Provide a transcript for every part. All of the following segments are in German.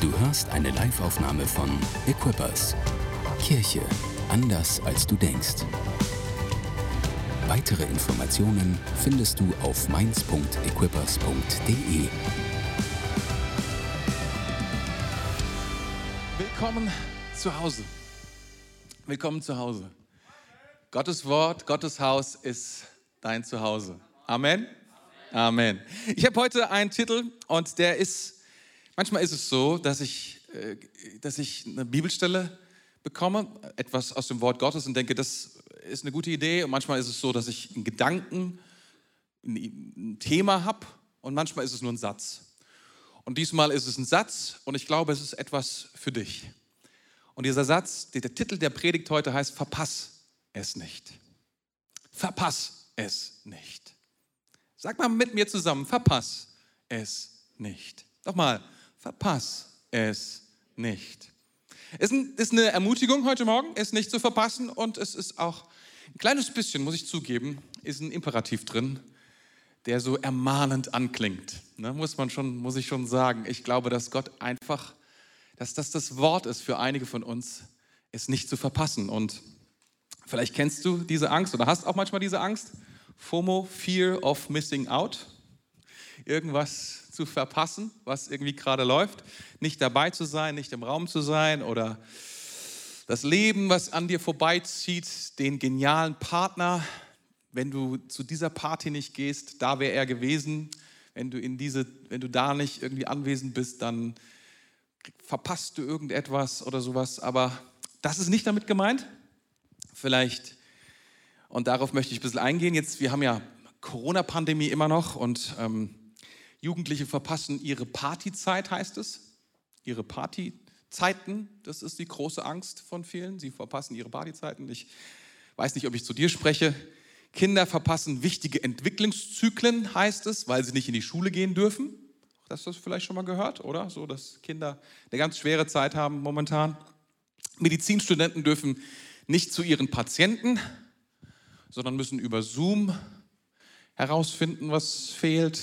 Du hörst eine Live-Aufnahme von Equippers. Kirche anders als du denkst. Weitere Informationen findest du auf mainz.equippers.de. Willkommen zu Hause. Willkommen zu Hause. Gottes Wort, Gottes Haus ist dein Zuhause. Amen. Amen. Ich habe heute einen Titel und der ist, manchmal ist es so, dass ich, äh, dass ich eine Bibelstelle bekomme, etwas aus dem Wort Gottes und denke, das ist eine gute Idee. Und manchmal ist es so, dass ich einen Gedanken, ein Thema habe und manchmal ist es nur ein Satz. Und diesmal ist es ein Satz und ich glaube, es ist etwas für dich. Und dieser Satz, der Titel der Predigt heute heißt, verpass es nicht. Verpass es nicht. Sag mal mit mir zusammen, verpass es nicht. Nochmal, verpass es nicht. Es ist eine Ermutigung heute Morgen, es nicht zu verpassen und es ist auch ein kleines bisschen, muss ich zugeben, ist ein Imperativ drin, der so ermahnend anklingt. Ne, muss man schon, muss ich schon sagen. Ich glaube, dass Gott einfach, dass das das Wort ist für einige von uns, es nicht zu verpassen. Und vielleicht kennst du diese Angst oder hast auch manchmal diese Angst. FOMO, Fear of Missing Out, irgendwas zu verpassen, was irgendwie gerade läuft, nicht dabei zu sein, nicht im Raum zu sein oder das Leben, was an dir vorbeizieht, den genialen Partner, wenn du zu dieser Party nicht gehst, da wäre er gewesen. Wenn du in diese, wenn du da nicht irgendwie anwesend bist, dann verpasst du irgendetwas oder sowas. Aber das ist nicht damit gemeint. Vielleicht und darauf möchte ich ein bisschen eingehen. Jetzt, wir haben ja Corona-Pandemie immer noch und ähm, Jugendliche verpassen ihre Partyzeit, heißt es. Ihre Partyzeiten, das ist die große Angst von vielen. Sie verpassen ihre Partyzeiten. Ich weiß nicht, ob ich zu dir spreche. Kinder verpassen wichtige Entwicklungszyklen, heißt es, weil sie nicht in die Schule gehen dürfen. Das hast du vielleicht schon mal gehört, oder? So, dass Kinder eine ganz schwere Zeit haben momentan. Medizinstudenten dürfen nicht zu ihren Patienten, sondern müssen über Zoom herausfinden, was fehlt.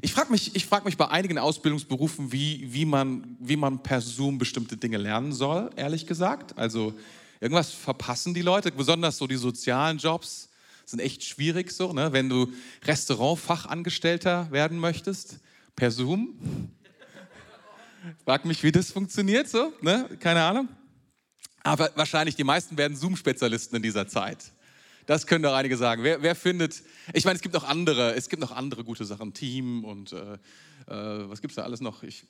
Ich frage mich, frag mich bei einigen Ausbildungsberufen, wie, wie, man, wie man per Zoom bestimmte Dinge lernen soll, ehrlich gesagt. Also irgendwas verpassen die Leute, besonders so die sozialen Jobs sind echt schwierig so, ne? wenn du Restaurantfachangestellter werden möchtest, per Zoom. Frag mich, wie das funktioniert so, ne? keine Ahnung. Aber wahrscheinlich die meisten werden Zoom-Spezialisten in dieser Zeit. Das können doch einige sagen. Wer, wer, findet, ich meine, es gibt noch andere, es gibt noch andere gute Sachen, Team und äh, äh, was gibt es da alles noch? Ich,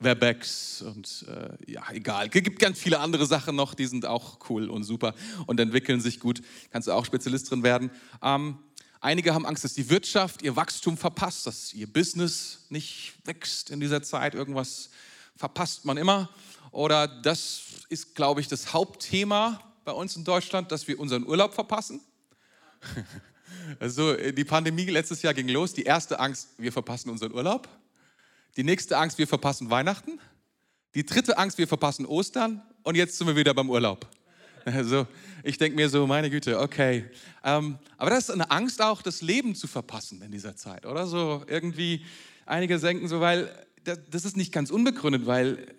Webex und äh, ja, egal. Es gibt ganz viele andere Sachen noch, die sind auch cool und super und entwickeln sich gut. Kannst du auch Spezialist drin werden. Ähm, einige haben Angst, dass die Wirtschaft ihr Wachstum verpasst, dass ihr Business nicht wächst in dieser Zeit. Irgendwas verpasst man immer. Oder das ist, glaube ich, das Hauptthema bei uns in Deutschland, dass wir unseren Urlaub verpassen. Also die Pandemie letztes Jahr ging los. Die erste Angst, wir verpassen unseren Urlaub. Die nächste Angst, wir verpassen Weihnachten. Die dritte Angst, wir verpassen Ostern. Und jetzt sind wir wieder beim Urlaub. Also ich denke mir so, meine Güte, okay. Ähm, aber das ist eine Angst auch, das Leben zu verpassen in dieser Zeit, oder? So irgendwie, einige denken so, weil das ist nicht ganz unbegründet, weil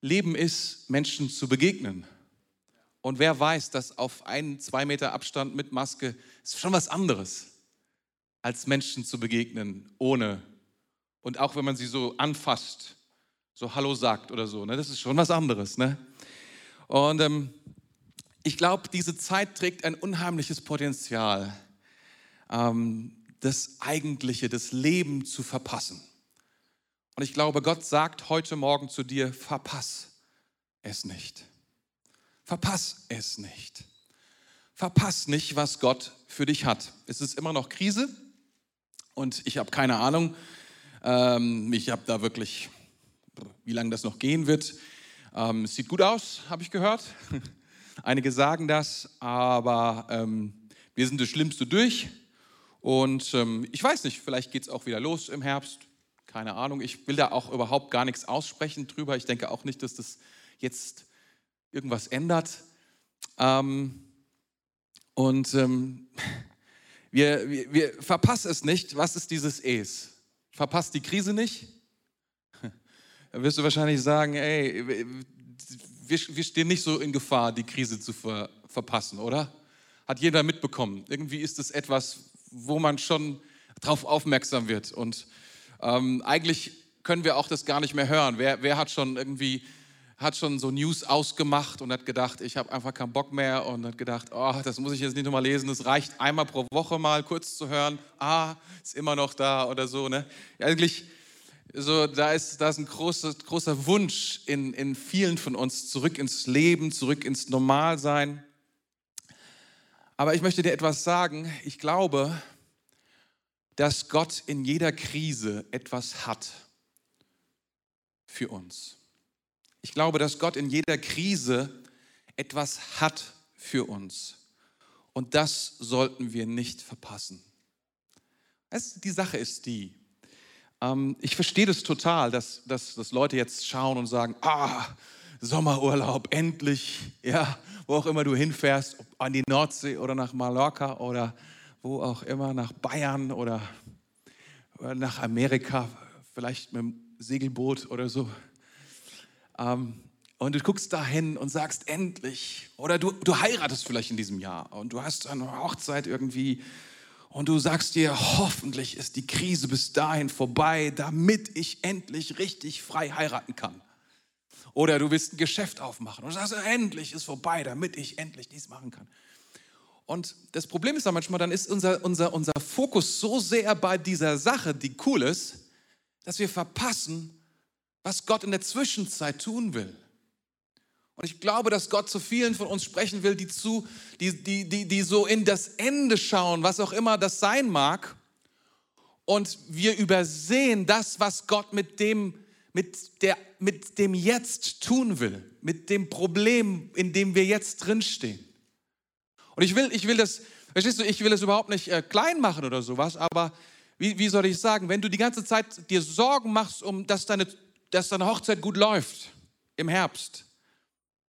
Leben ist, Menschen zu begegnen. Und wer weiß, dass auf einen, zwei Meter Abstand mit Maske ist schon was anderes, als Menschen zu begegnen, ohne. Und auch wenn man sie so anfasst, so Hallo sagt oder so, ne, das ist schon was anderes. Ne? Und ähm, ich glaube, diese Zeit trägt ein unheimliches Potenzial, ähm, das Eigentliche, das Leben zu verpassen. Und ich glaube, Gott sagt heute Morgen zu dir, verpass es nicht. Verpass es nicht. Verpass nicht, was Gott für dich hat. Es ist immer noch Krise und ich habe keine Ahnung. Ähm, ich habe da wirklich, wie lange das noch gehen wird. Ähm, es sieht gut aus, habe ich gehört. Einige sagen das, aber ähm, wir sind das Schlimmste durch. Und ähm, ich weiß nicht, vielleicht geht es auch wieder los im Herbst. Keine Ahnung. Ich will da auch überhaupt gar nichts aussprechen drüber. Ich denke auch nicht, dass das jetzt irgendwas ändert. Ähm, und ähm, wir, wir, wir verpassen es nicht. Was ist dieses Es? Verpasst die Krise nicht. dann wirst du wahrscheinlich sagen, ey, wir, wir stehen nicht so in Gefahr, die Krise zu ver, verpassen, oder? Hat jeder mitbekommen. Irgendwie ist es etwas, wo man schon drauf aufmerksam wird. Und ähm, eigentlich können wir auch das gar nicht mehr hören. Wer, wer hat schon irgendwie hat schon so News ausgemacht und hat gedacht, ich habe einfach keinen Bock mehr und hat gedacht, oh, das muss ich jetzt nicht nochmal lesen, es reicht einmal pro Woche mal kurz zu hören, ah, ist immer noch da oder so. Ne? Eigentlich, so, da ist, da ist ein großer, großer Wunsch in, in vielen von uns, zurück ins Leben, zurück ins Normalsein. Aber ich möchte dir etwas sagen, ich glaube, dass Gott in jeder Krise etwas hat für uns. Ich glaube, dass Gott in jeder Krise etwas hat für uns. Und das sollten wir nicht verpassen. die Sache ist die, ähm, ich verstehe das total, dass, dass, dass Leute jetzt schauen und sagen, ah, Sommerurlaub, endlich, ja, wo auch immer du hinfährst, an die Nordsee oder nach Mallorca oder wo auch immer, nach Bayern oder, oder nach Amerika, vielleicht mit dem Segelboot oder so. Ähm, und du guckst dahin und sagst endlich, oder du, du heiratest vielleicht in diesem Jahr und du hast eine Hochzeit irgendwie und du sagst dir, hoffentlich ist die Krise bis dahin vorbei, damit ich endlich richtig frei heiraten kann. Oder du willst ein Geschäft aufmachen und sagst, endlich ist vorbei, damit ich endlich dies machen kann. Und das Problem ist dann manchmal, dann ist unser, unser, unser Fokus so sehr bei dieser Sache, die cool ist, dass wir verpassen, was Gott in der Zwischenzeit tun will. Und ich glaube, dass Gott zu vielen von uns sprechen will, die, zu, die, die, die, die so in das Ende schauen, was auch immer das sein mag. Und wir übersehen das, was Gott mit dem, mit, der, mit dem Jetzt tun will, mit dem Problem, in dem wir jetzt drinstehen. Und ich will, ich will das, verstehst du, ich will das überhaupt nicht äh, klein machen oder sowas, aber wie, wie soll ich sagen, wenn du die ganze Zeit dir Sorgen machst, um dass deine dass deine Hochzeit gut läuft im Herbst,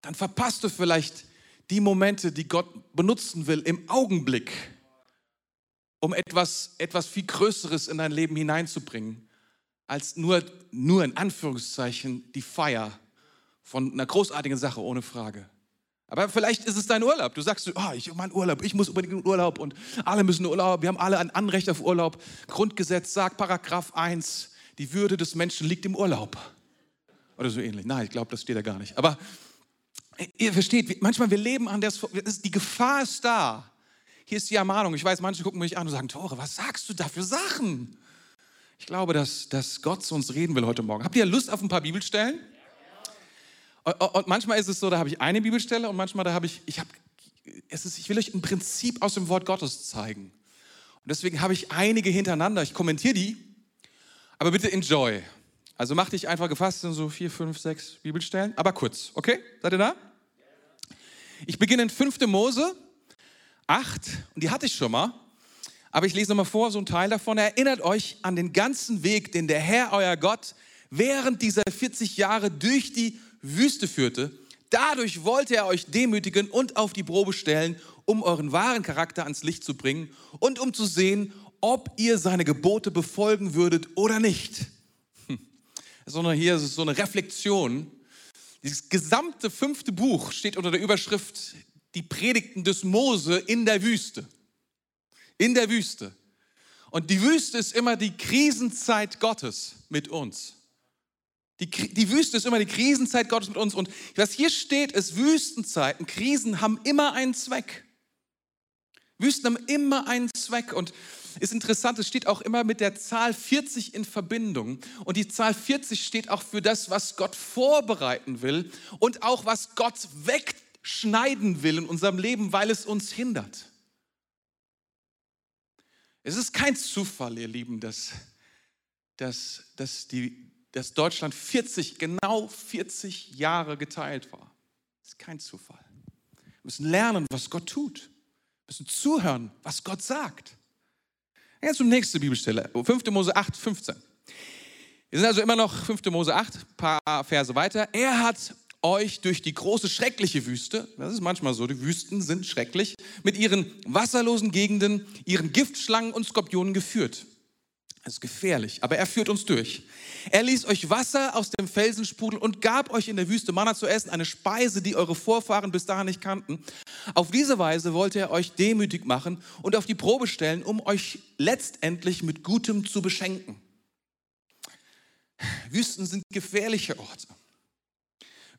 dann verpasst du vielleicht die Momente, die Gott benutzen will im Augenblick, um etwas, etwas viel Größeres in dein Leben hineinzubringen, als nur, nur in Anführungszeichen die Feier von einer großartigen Sache, ohne Frage. Aber vielleicht ist es dein Urlaub. Du sagst, oh, ich mein Urlaub, ich muss unbedingt in Urlaub und alle müssen Urlaub. Wir haben alle ein Anrecht auf Urlaub. Grundgesetz sagt, Paragraph 1, die Würde des Menschen liegt im Urlaub. Oder so ähnlich. Nein, ich glaube, das steht da gar nicht. Aber ihr versteht, manchmal wir leben an der, die Gefahr ist da. Hier ist die Ermahnung. Ich weiß, manche gucken mich an und sagen, Tore, was sagst du da für Sachen? Ich glaube, dass, dass Gott zu uns reden will heute Morgen. Habt ihr Lust auf ein paar Bibelstellen? Und manchmal ist es so, da habe ich eine Bibelstelle und manchmal da habe ich, ich habe, es ist, ich will euch ein Prinzip aus dem Wort Gottes zeigen. Und deswegen habe ich einige hintereinander. Ich kommentiere die aber bitte enjoy. Also mach dich einfach gefasst in so vier, fünf, sechs Bibelstellen, aber kurz, okay? Seid ihr da? Ich beginne in 5. Mose 8 und die hatte ich schon mal. Aber ich lese nochmal vor, so ein Teil davon. Erinnert euch an den ganzen Weg, den der Herr, euer Gott, während dieser 40 Jahre durch die Wüste führte. Dadurch wollte er euch demütigen und auf die Probe stellen, um euren wahren Charakter ans Licht zu bringen und um zu sehen, ob ihr seine Gebote befolgen würdet oder nicht. Sondern hier ist so eine Reflexion. Dieses gesamte fünfte Buch steht unter der Überschrift Die Predigten des Mose in der Wüste. In der Wüste. Und die Wüste ist immer die Krisenzeit Gottes mit uns. Die, die, Wüste ist immer die Krisenzeit Gottes mit uns. Und was hier steht, ist Wüstenzeiten. Krisen haben immer einen Zweck. Wüsten haben immer einen Zweck. Und ist interessant, es steht auch immer mit der Zahl 40 in Verbindung. Und die Zahl 40 steht auch für das, was Gott vorbereiten will und auch was Gott wegschneiden will in unserem Leben, weil es uns hindert. Es ist kein Zufall, ihr Lieben, dass, dass, dass, die, dass Deutschland 40, genau 40 Jahre geteilt war. Das ist kein Zufall. Wir müssen lernen, was Gott tut. Müssen zuhören, was Gott sagt. Jetzt zum nächsten Bibelstelle, 5. Mose 8, 15. Wir sind also immer noch 5. Mose 8, ein paar Verse weiter. Er hat euch durch die große, schreckliche Wüste, das ist manchmal so, die Wüsten sind schrecklich, mit ihren wasserlosen Gegenden, ihren Giftschlangen und Skorpionen geführt. Es ist gefährlich, aber er führt uns durch. Er ließ euch Wasser aus dem Felsen sprudeln und gab euch in der Wüste Manna zu essen, eine Speise, die eure Vorfahren bis dahin nicht kannten. Auf diese Weise wollte er euch demütig machen und auf die Probe stellen, um euch letztendlich mit Gutem zu beschenken. Wüsten sind gefährliche Orte.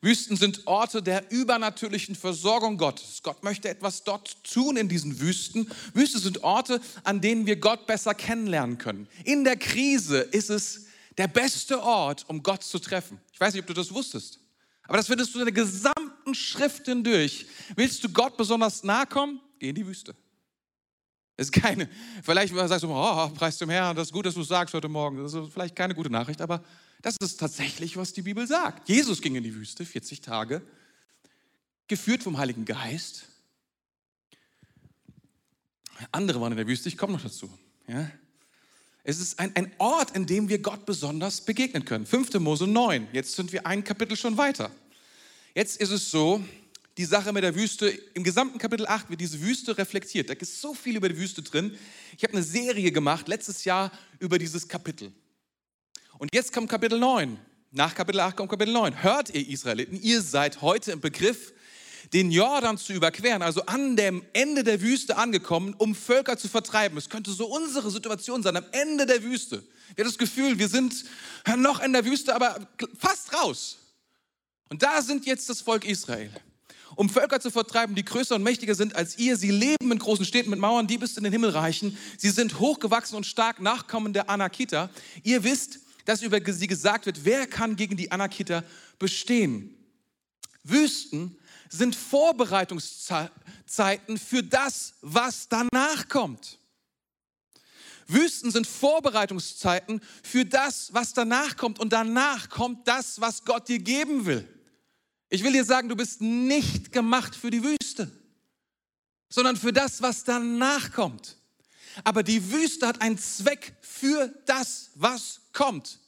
Wüsten sind Orte der übernatürlichen Versorgung Gottes. Gott möchte etwas dort tun in diesen Wüsten. Wüsten sind Orte, an denen wir Gott besser kennenlernen können. In der Krise ist es der beste Ort, um Gott zu treffen. Ich weiß nicht, ob du das wusstest, aber das findest du in der gesamten Schrift hindurch. Willst du Gott besonders nahe kommen? Geh in die Wüste. Ist keine, vielleicht sagst du, oh, preis dem Herrn, das ist gut, dass du es sagst heute Morgen. Das ist vielleicht keine gute Nachricht, aber das ist tatsächlich, was die Bibel sagt. Jesus ging in die Wüste 40 Tage, geführt vom Heiligen Geist. Andere waren in der Wüste, ich komme noch dazu. Ja? Es ist ein, ein Ort, in dem wir Gott besonders begegnen können. 5. Mose 9, jetzt sind wir ein Kapitel schon weiter. Jetzt ist es so, die Sache mit der Wüste, im gesamten Kapitel 8 wird diese Wüste reflektiert. Da ist so viel über die Wüste drin. Ich habe eine Serie gemacht letztes Jahr über dieses Kapitel. Und jetzt kommt Kapitel 9. Nach Kapitel 8 kommt Kapitel 9. Hört ihr Israeliten, ihr seid heute im Begriff, den Jordan zu überqueren, also an dem Ende der Wüste angekommen, um Völker zu vertreiben. Es könnte so unsere Situation sein, am Ende der Wüste. Wir haben das Gefühl, wir sind noch in der Wüste, aber fast raus. Und da sind jetzt das Volk Israel. Um Völker zu vertreiben, die größer und mächtiger sind als ihr. Sie leben in großen Städten mit Mauern, die bis in den Himmel reichen. Sie sind hochgewachsen und stark Nachkommen der Anakita. Ihr wisst, dass über sie gesagt wird, wer kann gegen die Anakiter bestehen? Wüsten sind Vorbereitungszeiten für das, was danach kommt. Wüsten sind Vorbereitungszeiten für das, was danach kommt. Und danach kommt das, was Gott dir geben will. Ich will dir sagen, du bist nicht gemacht für die Wüste, sondern für das, was danach kommt. Aber die Wüste hat einen Zweck für das, was kommt.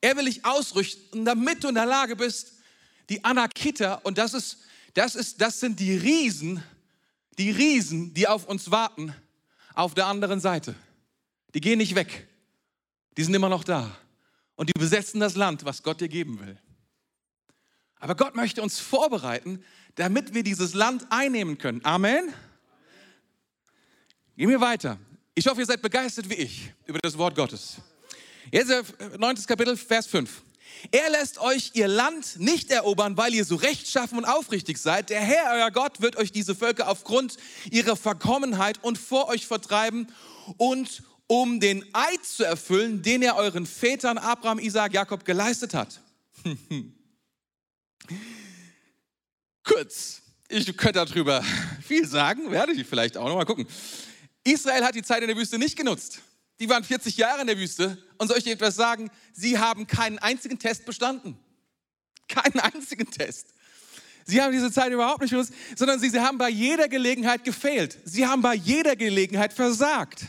Er will dich ausrüsten, damit du in der Lage bist, die Anakiter, und das ist, das ist, das sind die Riesen, die Riesen, die auf uns warten, auf der anderen Seite. Die gehen nicht weg. Die sind immer noch da. Und die besetzen das Land, was Gott dir geben will. Aber Gott möchte uns vorbereiten, damit wir dieses Land einnehmen können. Amen. Gehen wir weiter. Ich hoffe, ihr seid begeistert wie ich über das Wort Gottes. Jetzt 9. Äh, Kapitel, Vers 5. Er lässt euch ihr Land nicht erobern, weil ihr so rechtschaffen und aufrichtig seid. Der Herr, euer Gott, wird euch diese Völker aufgrund ihrer Verkommenheit und vor euch vertreiben und um den Eid zu erfüllen, den er euren Vätern Abraham, Isaac, Jakob geleistet hat. Kurz, ich könnte darüber viel sagen, werde ich vielleicht auch noch mal gucken. Israel hat die Zeit in der Wüste nicht genutzt. Die waren 40 Jahre in der Wüste und soll ich dir etwas sagen? Sie haben keinen einzigen Test bestanden. Keinen einzigen Test. Sie haben diese Zeit überhaupt nicht benutzt, sondern sie, sie haben bei jeder Gelegenheit gefehlt. Sie haben bei jeder Gelegenheit versagt.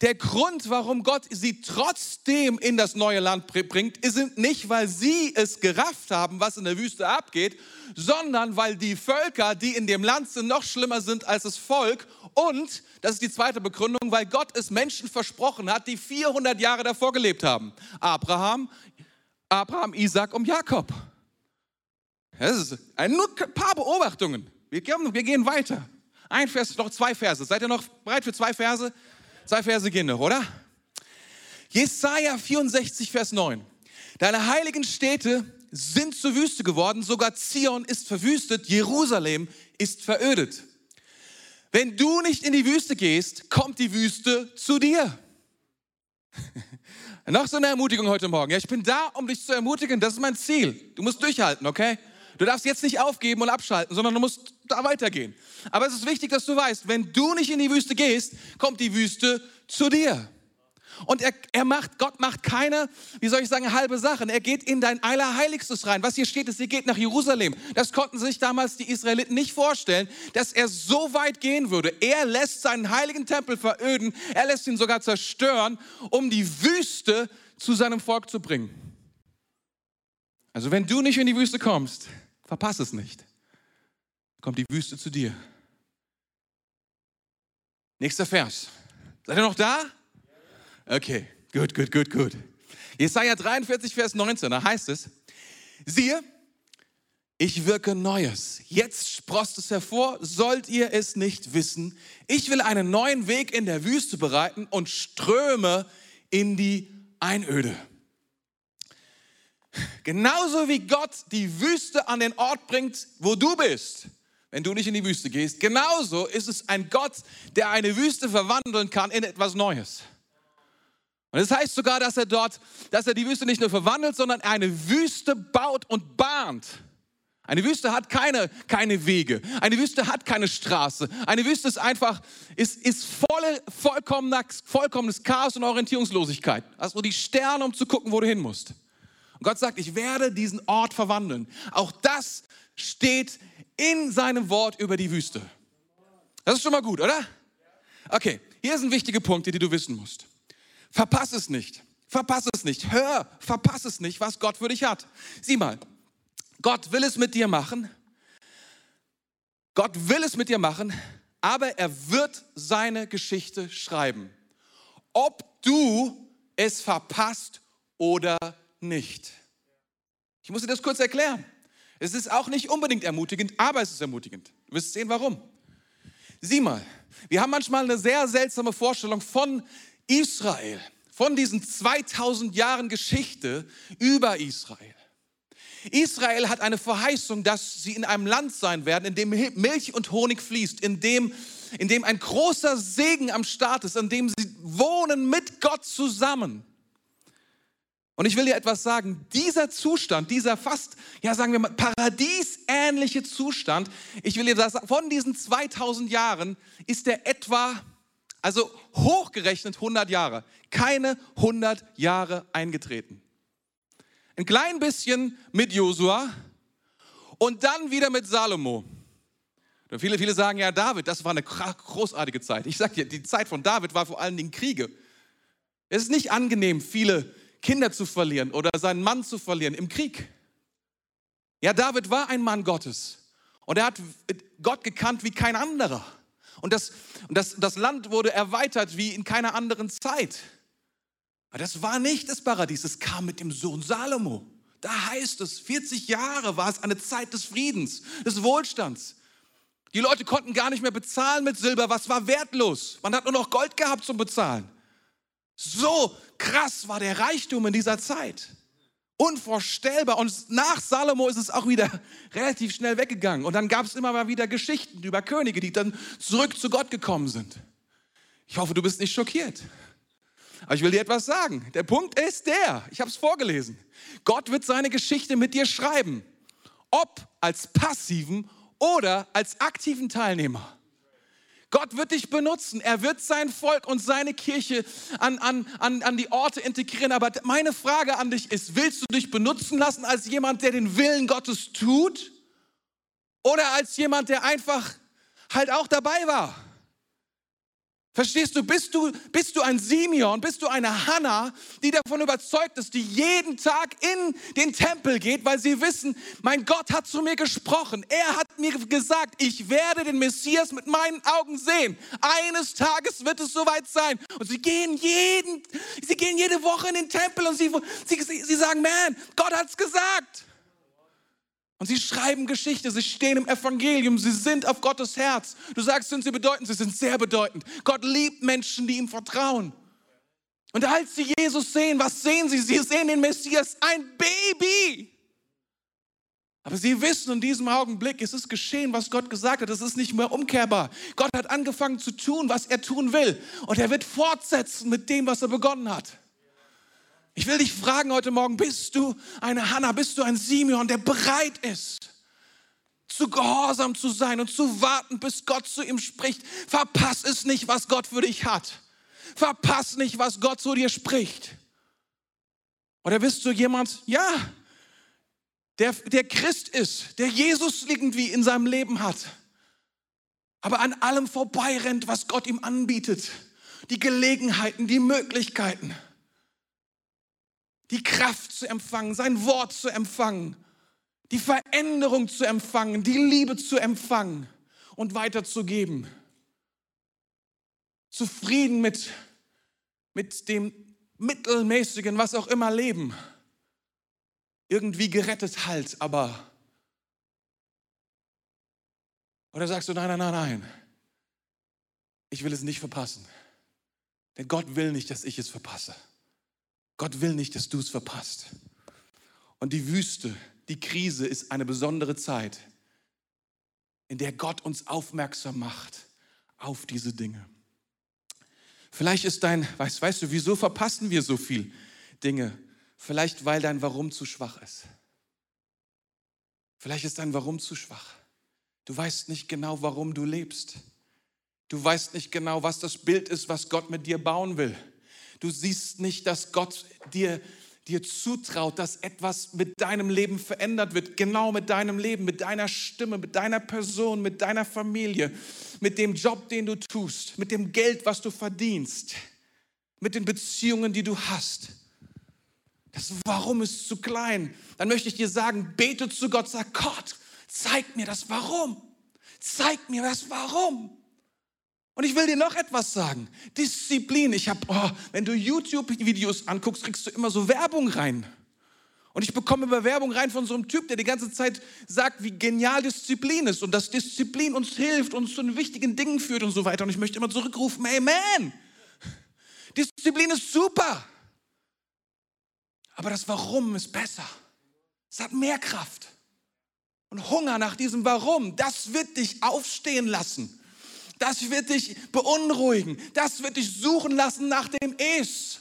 Der Grund, warum Gott sie trotzdem in das neue Land bringt, ist nicht, weil sie es gerafft haben, was in der Wüste abgeht, sondern weil die Völker, die in dem Land sind, noch schlimmer sind als das Volk. Und, das ist die zweite Begründung, weil Gott es Menschen versprochen hat, die 400 Jahre davor gelebt haben. Abraham, Abraham, Isaac und Jakob. Das ist nur ein paar Beobachtungen. Wir gehen, wir gehen weiter. Ein Vers, noch zwei Verse. Seid ihr noch bereit für zwei Verse? Zwei Verse gehen noch, oder? Jesaja 64, Vers 9. Deine heiligen Städte sind zur Wüste geworden, sogar Zion ist verwüstet, Jerusalem ist verödet. Wenn du nicht in die Wüste gehst, kommt die Wüste zu dir. Noch so eine Ermutigung heute Morgen. Ja, ich bin da, um dich zu ermutigen. Das ist mein Ziel. Du musst durchhalten, okay? Du darfst jetzt nicht aufgeben und abschalten, sondern du musst da weitergehen. Aber es ist wichtig, dass du weißt, wenn du nicht in die Wüste gehst, kommt die Wüste zu dir. Und er, er macht, Gott macht keine, wie soll ich sagen, halbe Sachen. Er geht in dein Allerheiligstes rein. Was hier steht, ist, er geht nach Jerusalem. Das konnten sich damals die Israeliten nicht vorstellen, dass er so weit gehen würde. Er lässt seinen heiligen Tempel veröden. Er lässt ihn sogar zerstören, um die Wüste zu seinem Volk zu bringen. Also wenn du nicht in die Wüste kommst, Verpass es nicht. Kommt die Wüste zu dir. Nächster Vers. Seid ihr noch da? Okay. Gut, gut, gut, gut. Jesaja 43, Vers 19, da heißt es, siehe, ich wirke Neues. Jetzt sprost es hervor, sollt ihr es nicht wissen. Ich will einen neuen Weg in der Wüste bereiten und Ströme in die Einöde. Genauso wie Gott die Wüste an den Ort bringt, wo du bist, wenn du nicht in die Wüste gehst, genauso ist es ein Gott, der eine Wüste verwandeln kann in etwas Neues. Und es das heißt sogar, dass er dort, dass er die Wüste nicht nur verwandelt, sondern eine Wüste baut und bahnt. Eine Wüste hat keine, keine Wege. Eine Wüste hat keine Straße. Eine Wüste ist einfach, ist, ist volle, vollkommenes, vollkommenes Chaos und Orientierungslosigkeit. Du die Sterne, um zu gucken, wo du hin musst. Und Gott sagt, ich werde diesen Ort verwandeln. Auch das steht in seinem Wort über die Wüste. Das ist schon mal gut, oder? Okay, hier sind wichtige Punkte, die du wissen musst. Verpass es nicht. Verpass es nicht. Hör, verpass es nicht, was Gott für dich hat. Sieh mal, Gott will es mit dir machen. Gott will es mit dir machen, aber er wird seine Geschichte schreiben. Ob du es verpasst oder nicht. Ich muss dir das kurz erklären. Es ist auch nicht unbedingt ermutigend, aber es ist ermutigend. Du wirst sehen, warum. Sieh mal, wir haben manchmal eine sehr seltsame Vorstellung von Israel, von diesen 2000 Jahren Geschichte über Israel. Israel hat eine Verheißung, dass sie in einem Land sein werden, in dem Milch und Honig fließt, in dem, in dem ein großer Segen am Start ist, in dem sie wohnen mit Gott zusammen. Und ich will dir etwas sagen, dieser Zustand, dieser fast, ja sagen wir mal, paradiesähnliche Zustand, ich will dir das von diesen 2000 Jahren ist der etwa, also hochgerechnet 100 Jahre, keine 100 Jahre eingetreten ein klein bisschen mit Josua und dann wieder mit Salomo. Und viele, viele sagen ja, David, das war eine großartige Zeit. Ich sage dir, die Zeit von David war vor allen Dingen Kriege. Es ist nicht angenehm, viele Kinder zu verlieren oder seinen Mann zu verlieren im Krieg. Ja, David war ein Mann Gottes und er hat Gott gekannt wie kein anderer. Und das, das, das Land wurde erweitert wie in keiner anderen Zeit. Aber das war nicht das Paradies, es kam mit dem Sohn Salomo. Da heißt es, 40 Jahre war es eine Zeit des Friedens, des Wohlstands. Die Leute konnten gar nicht mehr bezahlen mit Silber, was war wertlos. Man hat nur noch Gold gehabt zum Bezahlen. So krass war der Reichtum in dieser Zeit. Unvorstellbar. Und nach Salomo ist es auch wieder relativ schnell weggegangen. Und dann gab es immer mal wieder Geschichten über Könige, die dann zurück zu Gott gekommen sind. Ich hoffe, du bist nicht schockiert. Aber ich will dir etwas sagen. Der Punkt ist der, ich habe es vorgelesen. Gott wird seine Geschichte mit dir schreiben. Ob als passiven oder als aktiven Teilnehmer. Gott wird dich benutzen. Er wird sein Volk und seine Kirche an, an, an, an die Orte integrieren. Aber meine Frage an dich ist, willst du dich benutzen lassen als jemand, der den Willen Gottes tut? Oder als jemand, der einfach halt auch dabei war? Verstehst du, bist du, bist du ein Simeon, bist du eine Hannah, die davon überzeugt ist, die jeden Tag in den Tempel geht, weil sie wissen, mein Gott hat zu mir gesprochen. Er hat mir gesagt, ich werde den Messias mit meinen Augen sehen. Eines Tages wird es soweit sein. Und sie gehen jeden, sie gehen jede Woche in den Tempel und sie, sie, sie sagen, man, Gott hat's gesagt. Und sie schreiben Geschichte, sie stehen im Evangelium, sie sind auf Gottes Herz. Du sagst, sind sie bedeutend? Sie sind sehr bedeutend. Gott liebt Menschen, die ihm vertrauen. Und als sie Jesus sehen, was sehen sie? Sie sehen den Messias, ein Baby. Aber sie wissen in diesem Augenblick, es ist geschehen, was Gott gesagt hat. Es ist nicht mehr umkehrbar. Gott hat angefangen zu tun, was er tun will. Und er wird fortsetzen mit dem, was er begonnen hat. Ich will dich fragen heute Morgen, bist du eine Hannah, bist du ein Simeon, der bereit ist, zu gehorsam zu sein und zu warten, bis Gott zu ihm spricht? Verpass es nicht, was Gott für dich hat. Verpass nicht, was Gott zu dir spricht. Oder bist du jemand, ja, der, der Christ ist, der Jesus irgendwie in seinem Leben hat, aber an allem vorbeirennt, was Gott ihm anbietet. Die Gelegenheiten, die Möglichkeiten die Kraft zu empfangen, sein Wort zu empfangen, die Veränderung zu empfangen, die Liebe zu empfangen und weiterzugeben. Zufrieden mit, mit dem mittelmäßigen, was auch immer leben, irgendwie gerettet halt, aber. Oder sagst du, nein, nein, nein, nein, ich will es nicht verpassen. Denn Gott will nicht, dass ich es verpasse. Gott will nicht, dass du es verpasst. Und die Wüste, die Krise ist eine besondere Zeit, in der Gott uns aufmerksam macht auf diese Dinge. Vielleicht ist dein, weißt, weißt du, wieso verpassen wir so viel Dinge? Vielleicht, weil dein Warum zu schwach ist. Vielleicht ist dein Warum zu schwach. Du weißt nicht genau, warum du lebst. Du weißt nicht genau, was das Bild ist, was Gott mit dir bauen will. Du siehst nicht, dass Gott dir, dir zutraut, dass etwas mit deinem Leben verändert wird. Genau mit deinem Leben, mit deiner Stimme, mit deiner Person, mit deiner Familie, mit dem Job, den du tust, mit dem Geld, was du verdienst, mit den Beziehungen, die du hast. Das Warum ist zu klein. Dann möchte ich dir sagen, bete zu Gott, sag Gott, zeig mir das Warum. Zeig mir das Warum. Und ich will dir noch etwas sagen. Disziplin. Ich habe, oh, wenn du YouTube-Videos anguckst, kriegst du immer so Werbung rein. Und ich bekomme immer Werbung rein von so einem Typ, der die ganze Zeit sagt, wie genial Disziplin ist und dass Disziplin uns hilft, uns zu den wichtigen Dingen führt und so weiter. Und ich möchte immer zurückrufen, Amen. Disziplin ist super. Aber das Warum ist besser. Es hat mehr Kraft. Und Hunger nach diesem Warum, das wird dich aufstehen lassen. Das wird dich beunruhigen. Das wird dich suchen lassen nach dem Es,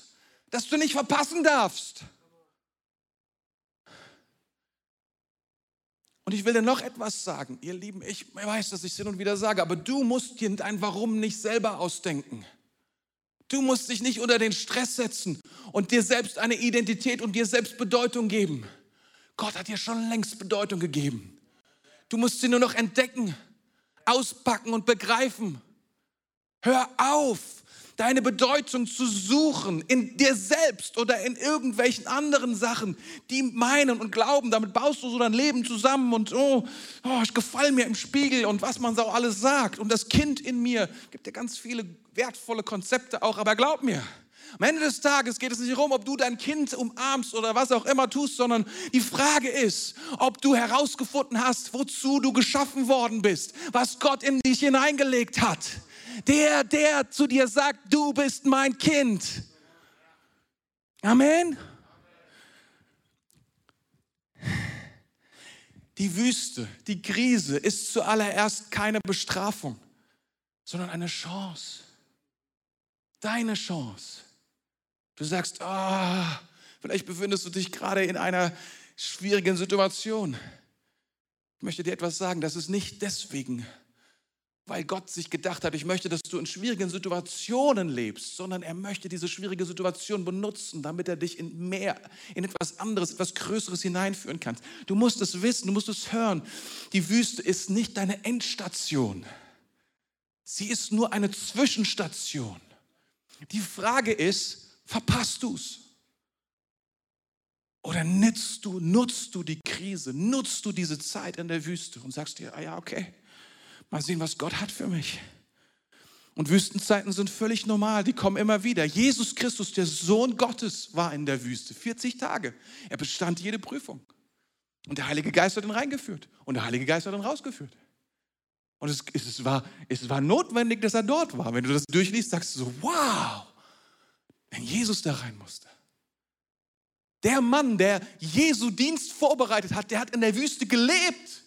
das du nicht verpassen darfst. Und ich will dir noch etwas sagen, ihr Lieben, ich weiß, dass ich es hin und wieder sage, aber du musst dir dein Warum nicht selber ausdenken. Du musst dich nicht unter den Stress setzen und dir selbst eine Identität und dir selbst Bedeutung geben. Gott hat dir schon längst Bedeutung gegeben. Du musst sie nur noch entdecken auspacken und begreifen. Hör auf, deine Bedeutung zu suchen in dir selbst oder in irgendwelchen anderen Sachen, die meinen und glauben, damit baust du so dein Leben zusammen und oh, oh ich gefalle mir im Spiegel und was man so alles sagt. Und das Kind in mir gibt dir ganz viele wertvolle Konzepte auch, aber glaub mir, am Ende des Tages geht es nicht darum, ob du dein Kind umarmst oder was auch immer tust, sondern die Frage ist, ob du herausgefunden hast, wozu du geschaffen worden bist, was Gott in dich hineingelegt hat. Der, der zu dir sagt, du bist mein Kind. Amen. Die Wüste, die Krise ist zuallererst keine Bestrafung, sondern eine Chance. Deine Chance. Du sagst, ah, vielleicht befindest du dich gerade in einer schwierigen Situation. Ich möchte dir etwas sagen, das ist nicht deswegen, weil Gott sich gedacht hat, ich möchte, dass du in schwierigen Situationen lebst, sondern er möchte diese schwierige Situation benutzen, damit er dich in mehr, in etwas anderes, etwas Größeres hineinführen kann. Du musst es wissen, du musst es hören. Die Wüste ist nicht deine Endstation. Sie ist nur eine Zwischenstation. Die Frage ist, verpasst du es? Oder nutzt du, nutzt du die Krise, nutzt du diese Zeit in der Wüste und sagst dir, ah ja, okay, mal sehen, was Gott hat für mich. Und Wüstenzeiten sind völlig normal, die kommen immer wieder. Jesus Christus, der Sohn Gottes, war in der Wüste 40 Tage. Er bestand jede Prüfung. Und der Heilige Geist hat ihn reingeführt. Und der Heilige Geist hat ihn rausgeführt. Und es, es, war, es war notwendig, dass er dort war. Wenn du das durchliest, sagst du so, wow, wenn Jesus da rein musste. Der Mann, der Jesu Dienst vorbereitet hat, der hat in der Wüste gelebt.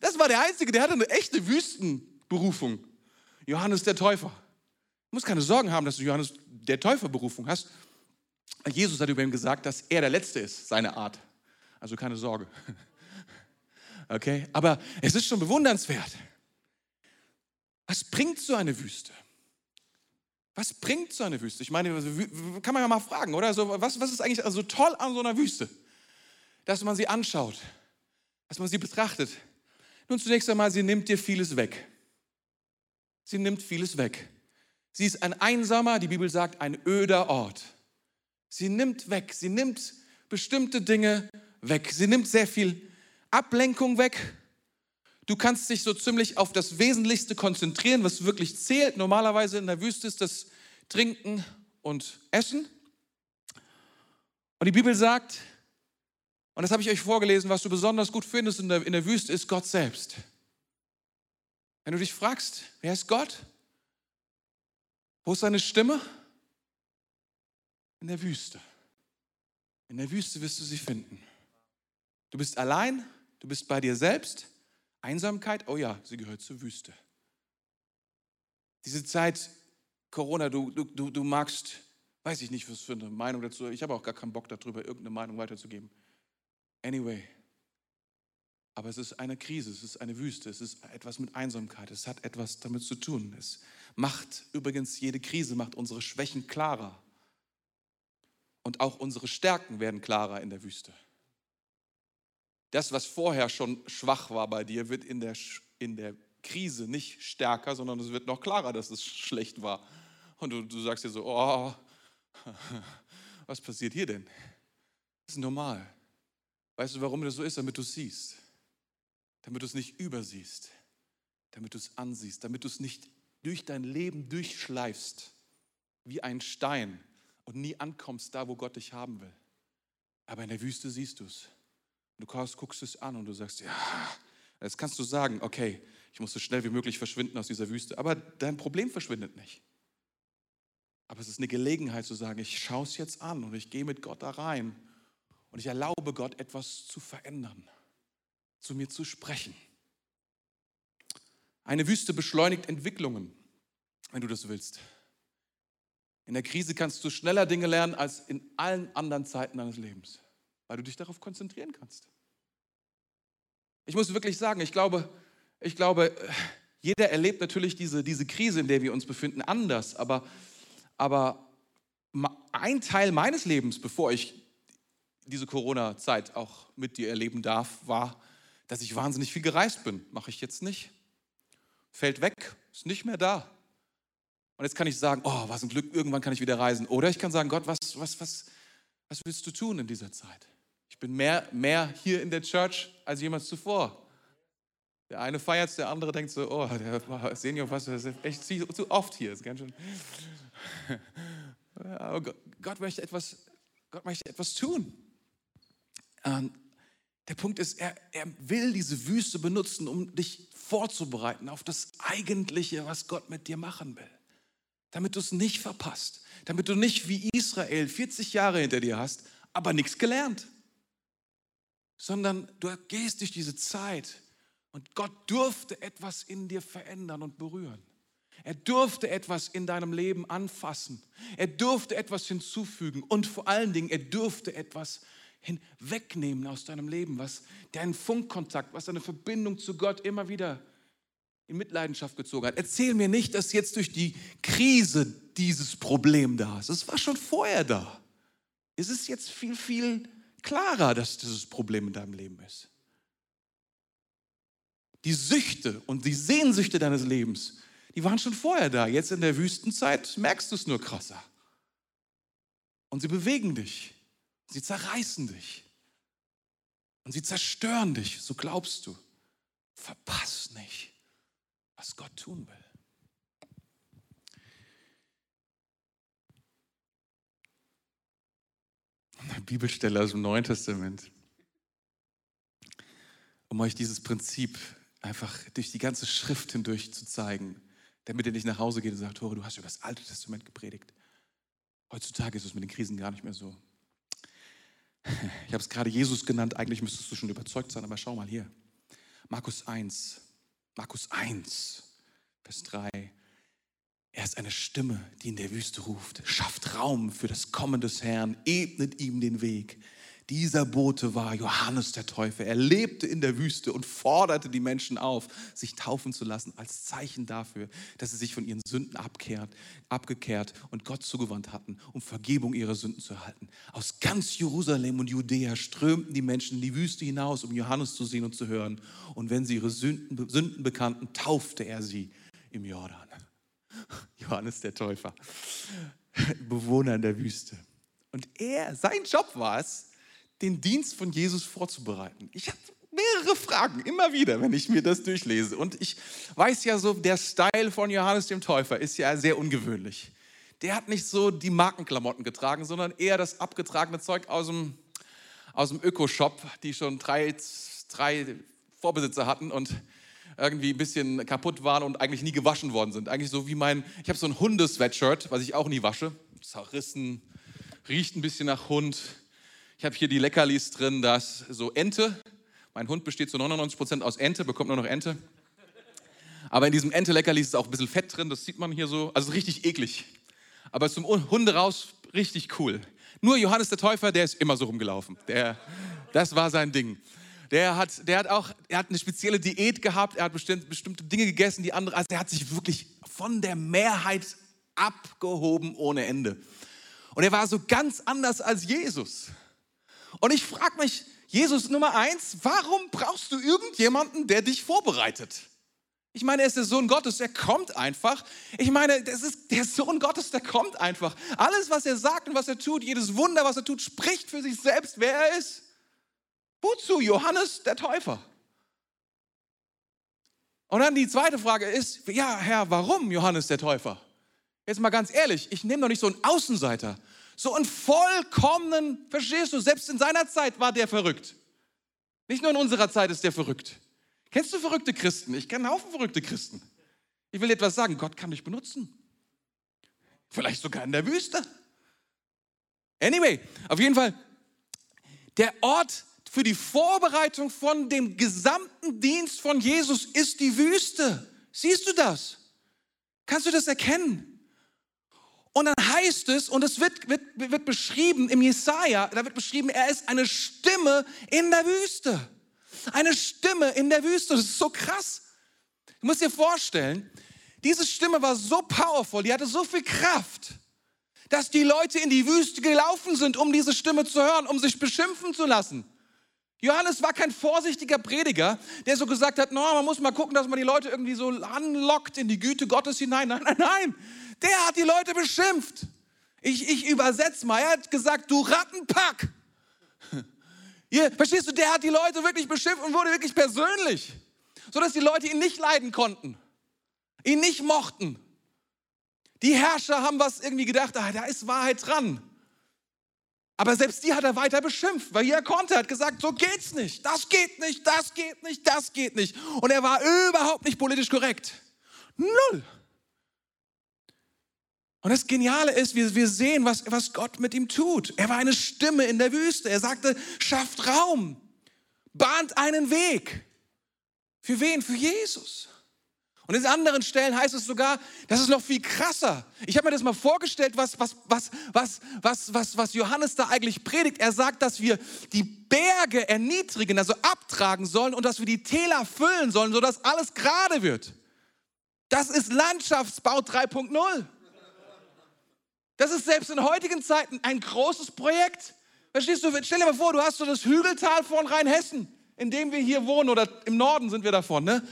Das war der Einzige, der hatte eine echte Wüstenberufung. Johannes der Täufer. Du musst keine Sorgen haben, dass du Johannes der Täufer Berufung hast. Jesus hat über ihn gesagt, dass er der Letzte ist, seine Art. Also keine Sorge. Okay, aber es ist schon bewundernswert. Was bringt so eine Wüste? Was bringt so eine Wüste? Ich meine, kann man ja mal fragen, oder? So, was, was ist eigentlich so toll an so einer Wüste? Dass man sie anschaut, dass man sie betrachtet. Nun, zunächst einmal, sie nimmt dir vieles weg. Sie nimmt vieles weg. Sie ist ein einsamer, die Bibel sagt, ein öder Ort. Sie nimmt weg, sie nimmt bestimmte Dinge weg. Sie nimmt sehr viel Ablenkung weg. Du kannst dich so ziemlich auf das Wesentlichste konzentrieren, was wirklich zählt. Normalerweise in der Wüste ist das Trinken und Essen. Und die Bibel sagt, und das habe ich euch vorgelesen, was du besonders gut findest in der, in der Wüste, ist Gott selbst. Wenn du dich fragst, wer ist Gott? Wo ist seine Stimme? In der Wüste. In der Wüste wirst du sie finden. Du bist allein, du bist bei dir selbst. Einsamkeit, oh ja, sie gehört zur Wüste. Diese Zeit Corona, du, du, du, magst, weiß ich nicht, was für eine Meinung dazu, ich habe auch gar keinen Bock darüber, irgendeine Meinung weiterzugeben. Anyway, aber es ist eine Krise, es ist eine Wüste, es ist etwas mit Einsamkeit, es hat etwas damit zu tun. Es macht übrigens, jede Krise macht unsere Schwächen klarer. Und auch unsere Stärken werden klarer in der Wüste. Das, was vorher schon schwach war bei dir, wird in der, in der Krise nicht stärker, sondern es wird noch klarer, dass es schlecht war. Und du, du sagst dir so, oh, was passiert hier denn? Das ist normal. Weißt du, warum das so ist? Damit du es siehst damit du es nicht übersiehst, damit du es ansiehst, damit du es nicht durch dein Leben durchschleifst wie ein Stein und nie ankommst da, wo Gott dich haben will. Aber in der Wüste siehst du es. Du guckst es an und du sagst, ja, jetzt kannst du sagen, okay, ich muss so schnell wie möglich verschwinden aus dieser Wüste. Aber dein Problem verschwindet nicht. Aber es ist eine Gelegenheit zu sagen, ich schaue es jetzt an und ich gehe mit Gott da rein und ich erlaube Gott etwas zu verändern zu mir zu sprechen. Eine Wüste beschleunigt Entwicklungen, wenn du das willst. In der Krise kannst du schneller Dinge lernen als in allen anderen Zeiten deines Lebens, weil du dich darauf konzentrieren kannst. Ich muss wirklich sagen, ich glaube, ich glaube, jeder erlebt natürlich diese, diese Krise, in der wir uns befinden, anders. Aber, aber ein Teil meines Lebens, bevor ich diese Corona-Zeit auch mit dir erleben darf, war, dass ich wahnsinnig viel gereist bin. Mache ich jetzt nicht. Fällt weg, ist nicht mehr da. Und jetzt kann ich sagen, oh, was ein Glück, irgendwann kann ich wieder reisen. Oder ich kann sagen, Gott, was, was, was, was willst du tun in dieser Zeit? Bin mehr, mehr hier in der Church als jemals zuvor. Der eine feiert es, der andere denkt so, oh, der Senior Pastor ist echt zu oft hier. Ist ganz schön. Aber Gott möchte etwas, Gott möchte etwas tun. Und der Punkt ist, er, er will diese Wüste benutzen, um dich vorzubereiten auf das Eigentliche, was Gott mit dir machen will. Damit du es nicht verpasst. Damit du nicht wie Israel 40 Jahre hinter dir hast, aber nichts gelernt. Sondern du gehst durch diese Zeit und Gott durfte etwas in dir verändern und berühren. Er durfte etwas in deinem Leben anfassen. Er durfte etwas hinzufügen und vor allen Dingen, er durfte etwas hinwegnehmen aus deinem Leben, was deinen Funkkontakt, was deine Verbindung zu Gott immer wieder in Mitleidenschaft gezogen hat. Erzähl mir nicht, dass jetzt durch die Krise dieses Problem da ist. Es war schon vorher da. Es ist jetzt viel, viel klarer, dass dieses Problem in deinem Leben ist. Die Süchte und die Sehnsüchte deines Lebens, die waren schon vorher da. Jetzt in der Wüstenzeit merkst du es nur krasser. Und sie bewegen dich. Sie zerreißen dich. Und sie zerstören dich, so glaubst du. Verpass nicht, was Gott tun will. Eine Bibelstelle aus dem Neuen Testament, um euch dieses Prinzip einfach durch die ganze Schrift hindurch zu zeigen, damit ihr nicht nach Hause geht und sagt, Tore, du hast über das Alte Testament gepredigt. Heutzutage ist es mit den Krisen gar nicht mehr so. Ich habe es gerade Jesus genannt, eigentlich müsstest du schon überzeugt sein, aber schau mal hier. Markus 1, Markus 1, Vers 3. Er ist eine Stimme, die in der Wüste ruft, schafft Raum für das Kommen des Herrn, ebnet ihm den Weg. Dieser Bote war Johannes der Täufer. Er lebte in der Wüste und forderte die Menschen auf, sich taufen zu lassen, als Zeichen dafür, dass sie sich von ihren Sünden abkehrt, abgekehrt und Gott zugewandt hatten, um Vergebung ihrer Sünden zu erhalten. Aus ganz Jerusalem und Judäa strömten die Menschen in die Wüste hinaus, um Johannes zu sehen und zu hören. Und wenn sie ihre Sünden, Sünden bekannten, taufte er sie im Jordan. Johannes der Täufer, Bewohner in der Wüste. Und er, sein Job war es, den Dienst von Jesus vorzubereiten. Ich habe mehrere Fragen, immer wieder, wenn ich mir das durchlese. Und ich weiß ja so, der Style von Johannes dem Täufer ist ja sehr ungewöhnlich. der hat nicht so die Markenklamotten getragen, sondern eher das abgetragene Zeug aus dem, aus dem Öko-Shop, die schon drei, drei Vorbesitzer hatten und irgendwie ein bisschen kaputt waren und eigentlich nie gewaschen worden sind. Eigentlich so wie mein, ich habe so ein Hundesweatshirt, was ich auch nie wasche. Zerrissen, riecht ein bisschen nach Hund. Ich habe hier die Leckerlis drin, das so Ente. Mein Hund besteht zu 99% aus Ente, bekommt nur noch Ente. Aber in diesem Ente-Leckerlis ist auch ein bisschen Fett drin, das sieht man hier so. Also richtig eklig. Aber zum Hunde raus richtig cool. Nur Johannes der Täufer, der ist immer so rumgelaufen. Der, das war sein Ding. Der hat, der hat auch, er hat eine spezielle Diät gehabt, er hat bestimmt, bestimmte Dinge gegessen, die andere, also er hat sich wirklich von der Mehrheit abgehoben ohne Ende. Und er war so ganz anders als Jesus. Und ich frage mich, Jesus Nummer eins, warum brauchst du irgendjemanden, der dich vorbereitet? Ich meine, er ist der Sohn Gottes, er kommt einfach. Ich meine, das ist der Sohn Gottes, der kommt einfach. Alles, was er sagt und was er tut, jedes Wunder, was er tut, spricht für sich selbst, wer er ist. Wozu Johannes der Täufer? Und dann die zweite Frage ist, ja, Herr, warum Johannes der Täufer? Jetzt mal ganz ehrlich, ich nehme doch nicht so einen Außenseiter, so einen vollkommenen, verstehst du, selbst in seiner Zeit war der verrückt. Nicht nur in unserer Zeit ist der verrückt. Kennst du verrückte Christen? Ich kenne einen Haufen verrückte Christen. Ich will etwas sagen, Gott kann dich benutzen. Vielleicht sogar in der Wüste. Anyway, auf jeden Fall, der Ort für die Vorbereitung von dem gesamten Dienst von Jesus ist die Wüste. Siehst du das? Kannst du das erkennen? Und dann heißt es, und es wird, wird, wird beschrieben im Jesaja, da wird beschrieben, er ist eine Stimme in der Wüste. Eine Stimme in der Wüste. Das ist so krass. Du musst dir vorstellen, diese Stimme war so powerful, die hatte so viel Kraft, dass die Leute in die Wüste gelaufen sind, um diese Stimme zu hören, um sich beschimpfen zu lassen. Johannes war kein vorsichtiger Prediger, der so gesagt hat, no, man muss mal gucken, dass man die Leute irgendwie so anlockt in die Güte Gottes hinein. Nein, nein, nein. Der hat die Leute beschimpft. Ich, ich übersetze mal. Er hat gesagt, du Rattenpack. Hier, verstehst du, der hat die Leute wirklich beschimpft und wurde wirklich persönlich, sodass die Leute ihn nicht leiden konnten, ihn nicht mochten. Die Herrscher haben was irgendwie gedacht, ah, da ist Wahrheit dran. Aber selbst die hat er weiter beschimpft, weil er konnte, hat gesagt, so geht's nicht, das geht nicht, das geht nicht, das geht nicht. Und er war überhaupt nicht politisch korrekt. Null. Und das Geniale ist, wir, wir sehen, was, was Gott mit ihm tut. Er war eine Stimme in der Wüste. Er sagte, schafft Raum, bahnt einen Weg. Für wen? Für Jesus. Und in anderen Stellen heißt es sogar, das ist noch viel krasser. Ich habe mir das mal vorgestellt, was, was, was, was, was, was, was Johannes da eigentlich predigt. Er sagt, dass wir die Berge erniedrigen, also abtragen sollen und dass wir die Täler füllen sollen, sodass alles gerade wird. Das ist Landschaftsbau 3.0. Das ist selbst in heutigen Zeiten ein großes Projekt. Verstehst du? Stell dir mal vor, du hast so das Hügeltal von Rheinhessen, in dem wir hier wohnen, oder im Norden sind wir davon, ne?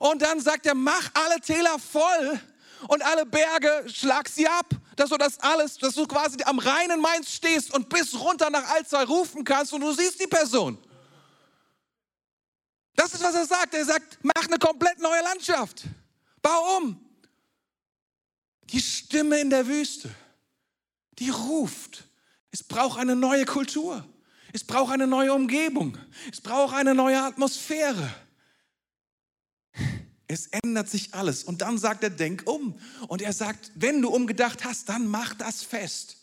Und dann sagt er, mach alle Täler voll und alle Berge, schlag sie ab, dass du das alles, dass du quasi am reinen Mainz stehst und bis runter nach Alzey rufen kannst und du siehst die Person. Das ist, was er sagt. Er sagt, mach eine komplett neue Landschaft. Bau um. Die Stimme in der Wüste, die ruft. Es braucht eine neue Kultur. Es braucht eine neue Umgebung. Es braucht eine neue Atmosphäre. Es ändert sich alles. Und dann sagt er, denk um. Und er sagt, wenn du umgedacht hast, dann mach das fest.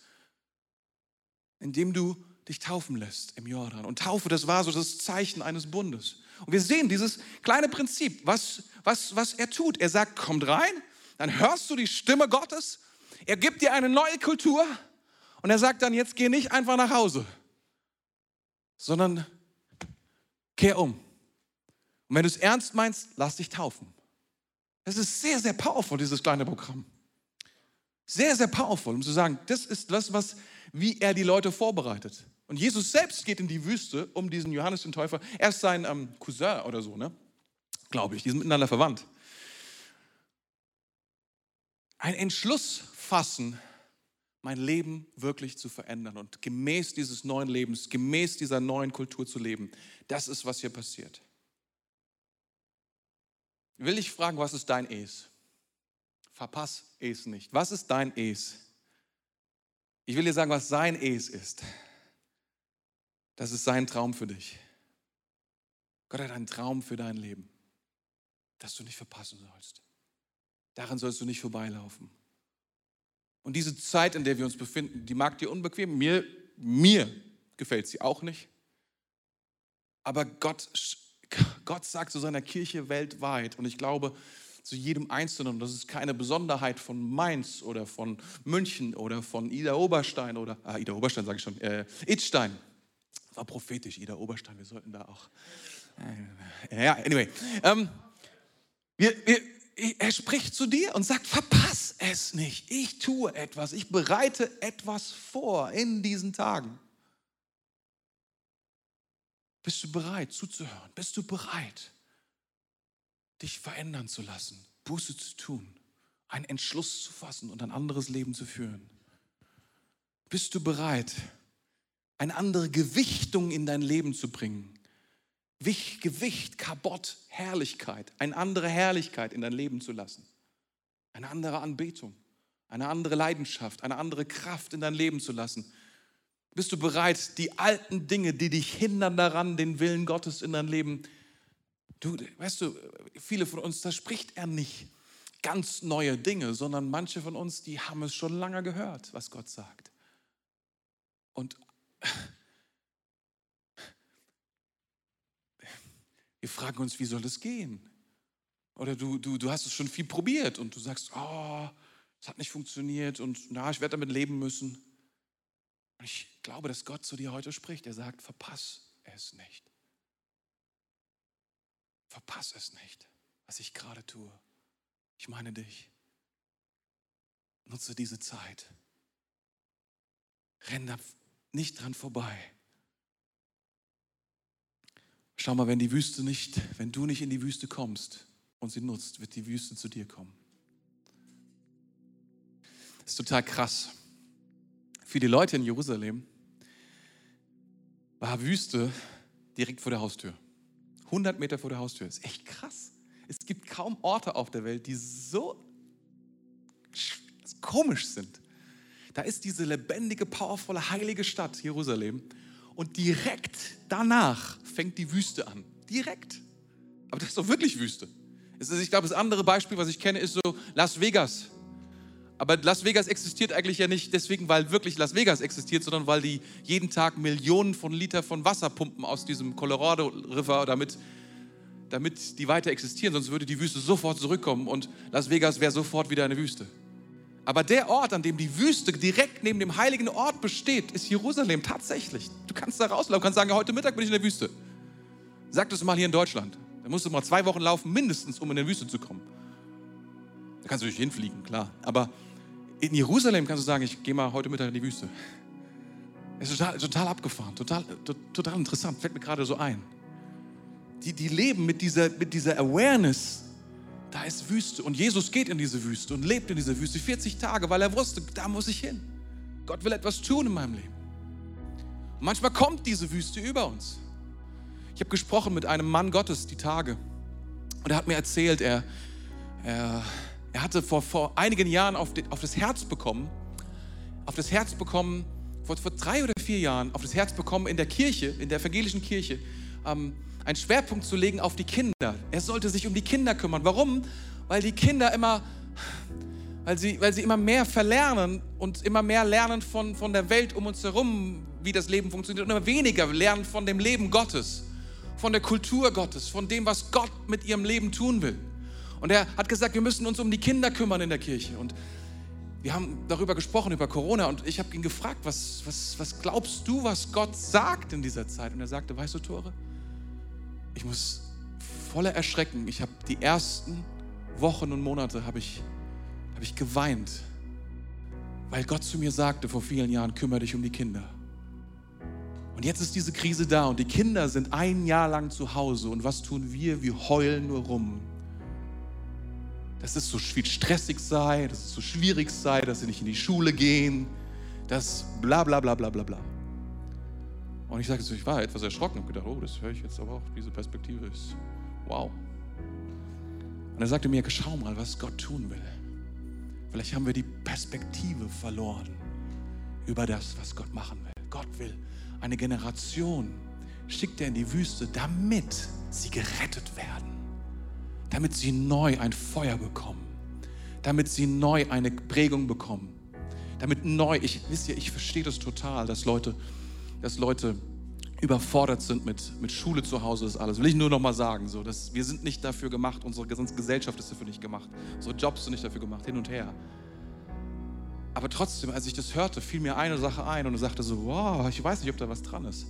Indem du dich taufen lässt im Jordan. Und Taufe, das war so das Zeichen eines Bundes. Und wir sehen dieses kleine Prinzip, was, was, was er tut. Er sagt, kommt rein, dann hörst du die Stimme Gottes. Er gibt dir eine neue Kultur. Und er sagt dann, jetzt geh nicht einfach nach Hause, sondern kehr um. Und wenn du es ernst meinst, lass dich taufen. Das ist sehr, sehr powerful, dieses kleine Programm. Sehr, sehr powerful, um zu sagen, das ist das, was, wie er die Leute vorbereitet. Und Jesus selbst geht in die Wüste, um diesen Johannes den Täufer, er ist sein ähm, Cousin oder so, ne? Glaube ich, die sind miteinander verwandt. Ein Entschluss fassen, mein Leben wirklich zu verändern und gemäß dieses neuen Lebens, gemäß dieser neuen Kultur zu leben. Das ist, was hier passiert. Will ich fragen, was ist dein Es? Verpass es nicht. Was ist dein Es? Ich will dir sagen, was sein Es ist. Das ist sein Traum für dich. Gott hat einen Traum für dein Leben, das du nicht verpassen sollst. Daran sollst du nicht vorbeilaufen. Und diese Zeit, in der wir uns befinden, die mag dir unbequem. Mir, mir gefällt sie auch nicht. Aber Gott, Gott sagt zu seiner Kirche weltweit, und ich glaube, zu jedem Einzelnen. Das ist keine Besonderheit von Mainz oder von München oder von Ida Oberstein oder, ah, Ida Oberstein sage ich schon, äh, Idstein. War prophetisch, Ida Oberstein, wir sollten da auch. Äh, ja, anyway. Ähm, wir, wir, er spricht zu dir und sagt, verpass es nicht. Ich tue etwas, ich bereite etwas vor in diesen Tagen. Bist du bereit zuzuhören? Bist du bereit? dich verändern zu lassen, Buße zu tun, einen Entschluss zu fassen und ein anderes Leben zu führen? Bist du bereit, eine andere Gewichtung in dein Leben zu bringen? Gewicht, Kabott, Herrlichkeit, eine andere Herrlichkeit in dein Leben zu lassen. Eine andere Anbetung, eine andere Leidenschaft, eine andere Kraft in dein Leben zu lassen. Bist du bereit, die alten Dinge, die dich hindern daran, den Willen Gottes in dein Leben Du, weißt du, viele von uns, da spricht er nicht ganz neue Dinge, sondern manche von uns, die haben es schon lange gehört, was Gott sagt. Und wir fragen uns, wie soll das gehen? Oder du, du, du hast es schon viel probiert und du sagst, oh, es hat nicht funktioniert und na, ich werde damit leben müssen. Und ich glaube, dass Gott zu dir heute spricht. Er sagt, verpass es nicht. Verpass es nicht, was ich gerade tue. Ich meine dich. Nutze diese Zeit. Renn da nicht dran vorbei. Schau mal, wenn die Wüste nicht, wenn du nicht in die Wüste kommst und sie nutzt, wird die Wüste zu dir kommen. Das ist total krass. Für die Leute in Jerusalem war Wüste direkt vor der Haustür. 100 Meter vor der Haustür. Ist echt krass. Es gibt kaum Orte auf der Welt, die so komisch sind. Da ist diese lebendige, powervolle, heilige Stadt Jerusalem und direkt danach fängt die Wüste an. Direkt. Aber das ist doch wirklich Wüste. Ich glaube, das andere Beispiel, was ich kenne, ist so Las Vegas. Aber Las Vegas existiert eigentlich ja nicht deswegen, weil wirklich Las Vegas existiert, sondern weil die jeden Tag Millionen von Liter von Wasser pumpen aus diesem Colorado River, damit, damit die weiter existieren. Sonst würde die Wüste sofort zurückkommen und Las Vegas wäre sofort wieder eine Wüste. Aber der Ort, an dem die Wüste direkt neben dem heiligen Ort besteht, ist Jerusalem tatsächlich. Du kannst da rauslaufen, kannst sagen, heute Mittag bin ich in der Wüste. Sag das mal hier in Deutschland. Da musst du mal zwei Wochen laufen, mindestens, um in die Wüste zu kommen. Da kannst du natürlich hinfliegen, klar. Aber in Jerusalem kannst du sagen, ich gehe mal heute Mittag in die Wüste. Es ist total, total abgefahren, total, total interessant, fällt mir gerade so ein. Die, die leben mit dieser, mit dieser Awareness, da ist Wüste. Und Jesus geht in diese Wüste und lebt in dieser Wüste 40 Tage, weil er wusste, da muss ich hin. Gott will etwas tun in meinem Leben. Und manchmal kommt diese Wüste über uns. Ich habe gesprochen mit einem Mann Gottes die Tage und er hat mir erzählt, er, er er hatte vor, vor einigen Jahren auf, auf das Herz bekommen, auf das Herz bekommen, vor, vor drei oder vier Jahren, auf das Herz bekommen in der Kirche, in der evangelischen Kirche, ähm, einen Schwerpunkt zu legen auf die Kinder. Er sollte sich um die Kinder kümmern. Warum? Weil die Kinder immer, weil sie, weil sie immer mehr verlernen und immer mehr lernen von, von der Welt um uns herum, wie das Leben funktioniert, und immer weniger lernen von dem Leben Gottes, von der Kultur Gottes, von dem, was Gott mit ihrem Leben tun will. Und er hat gesagt, wir müssen uns um die Kinder kümmern in der Kirche. Und wir haben darüber gesprochen, über Corona. Und ich habe ihn gefragt, was, was, was glaubst du, was Gott sagt in dieser Zeit? Und er sagte, weißt du, Tore, ich muss voller Erschrecken, ich habe die ersten Wochen und Monate habe ich, hab ich geweint, weil Gott zu mir sagte vor vielen Jahren, kümmere dich um die Kinder. Und jetzt ist diese Krise da und die Kinder sind ein Jahr lang zu Hause. Und was tun wir? Wir heulen nur rum dass es so viel stressig sei, dass es so schwierig sei, dass sie nicht in die Schule gehen, dass bla bla bla bla bla bla. Und ich jetzt, ich war etwas erschrocken und gedacht, oh, das höre ich jetzt aber auch, diese Perspektive ist wow. Und er sagte mir, schau mal, was Gott tun will. Vielleicht haben wir die Perspektive verloren über das, was Gott machen will. Gott will eine Generation, schickt er in die Wüste, damit sie gerettet werden, damit sie neu ein Feuer bekommen, damit sie neu eine Prägung bekommen, damit neu, ich, wisst ihr, ich verstehe das total, dass Leute, dass Leute überfordert sind mit, mit Schule zu Hause, ist alles. Will ich nur noch mal sagen, so, dass wir sind nicht dafür gemacht, unsere Gesellschaft ist dafür nicht gemacht, unsere Jobs sind nicht dafür gemacht, hin und her. Aber trotzdem, als ich das hörte, fiel mir eine Sache ein und sagte so, wow, ich weiß nicht, ob da was dran ist.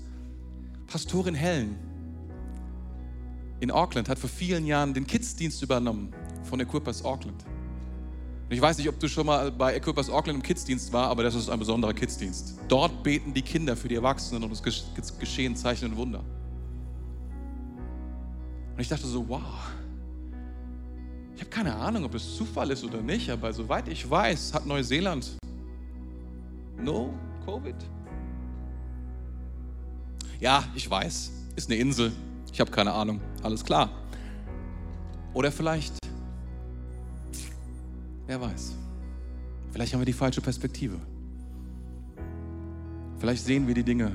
Pastorin Helen in Auckland hat vor vielen Jahren den Kids-Dienst übernommen von Equippers Auckland. Ich weiß nicht, ob du schon mal bei Equippers Auckland im Kids-Dienst war, aber das ist ein besonderer Kids-Dienst. Dort beten die Kinder für die Erwachsenen und es geschehen Zeichen und Wunder. Und ich dachte so, wow. Ich habe keine Ahnung, ob es Zufall ist oder nicht, aber soweit ich weiß, hat Neuseeland no Covid. Ja, ich weiß, ist eine Insel. Ich habe keine Ahnung. Alles klar. Oder vielleicht Wer weiß. Vielleicht haben wir die falsche Perspektive. Vielleicht sehen wir die Dinge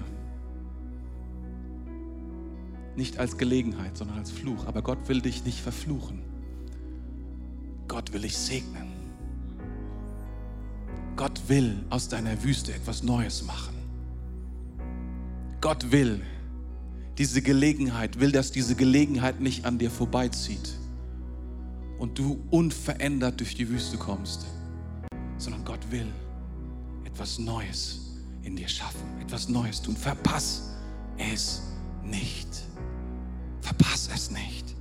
nicht als Gelegenheit, sondern als Fluch. Aber Gott will dich nicht verfluchen. Gott will dich segnen. Gott will aus deiner Wüste etwas Neues machen. Gott will diese Gelegenheit, will, dass diese Gelegenheit nicht an dir vorbeizieht und du unverändert durch die Wüste kommst, sondern Gott will etwas Neues in dir schaffen, etwas Neues tun. Verpass es nicht. Verpass es nicht.